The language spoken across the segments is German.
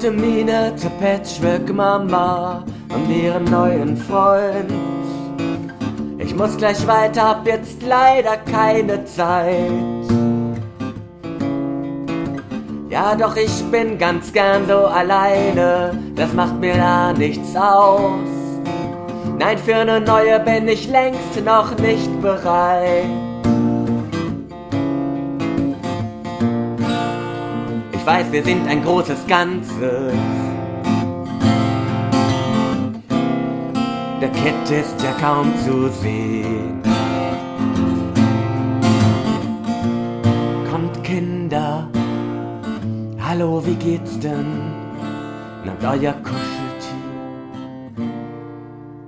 Gute Miene zur Patchwork-Mama und ihrem neuen Freund. Ich muss gleich weiter, hab jetzt leider keine Zeit. Ja, doch ich bin ganz gern so alleine, das macht mir da nichts aus. Nein, für eine neue bin ich längst noch nicht bereit. Weiß, wir sind ein großes Ganzes. Der Kett ist ja kaum zu sehen. Kommt Kinder, hallo, wie geht's denn? Nehmt euer Kuscheltier,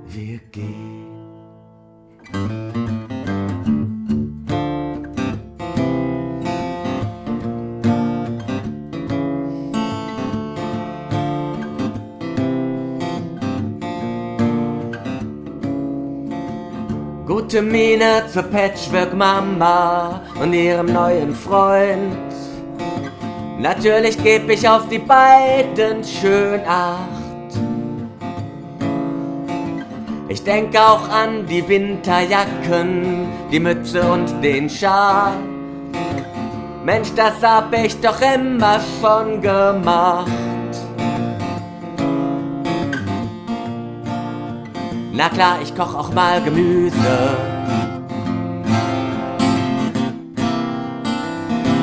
wir gehen. Gute Miene zur Patchwork-Mama und ihrem neuen Freund. Natürlich geb ich auf die beiden schön acht. Ich denk auch an die Winterjacken, die Mütze und den Schal. Mensch, das hab ich doch immer schon gemacht. Na klar, ich koch auch mal Gemüse.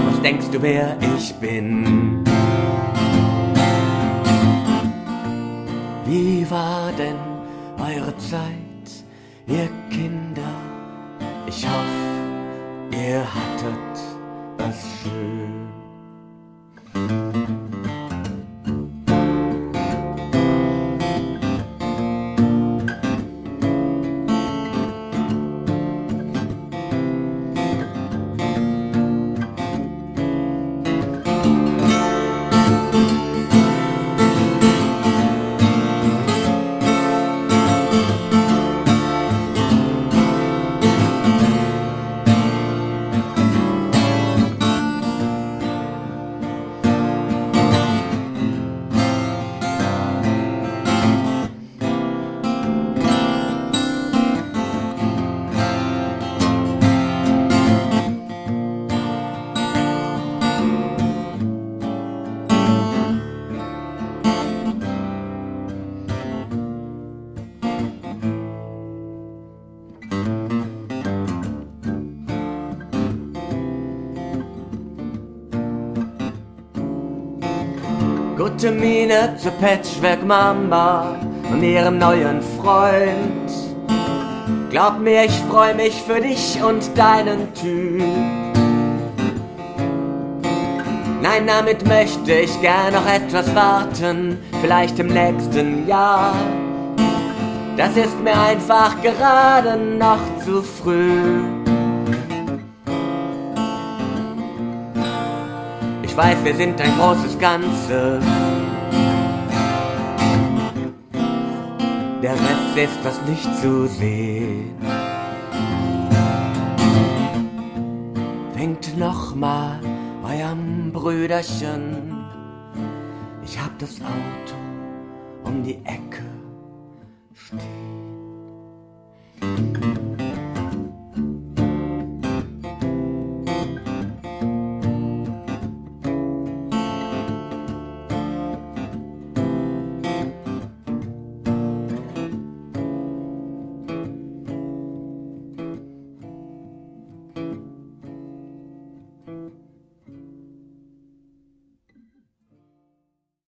Was denkst du, wer ich bin? Wie war denn eure Zeit, ihr Kinder? Ich hoffe, ihr hattet es schön. Gute Miene zur Patchwork-Mama und ihrem neuen Freund. Glaub mir, ich freu mich für dich und deinen Typ. Nein, damit möchte ich gern noch etwas warten, vielleicht im nächsten Jahr. Das ist mir einfach gerade noch zu früh. Weiß, wir sind ein großes Ganzes. Der Rest ist fast nicht zu sehen. Winkt noch mal eurem Brüderchen. Ich hab das Auto um die Ecke stehen.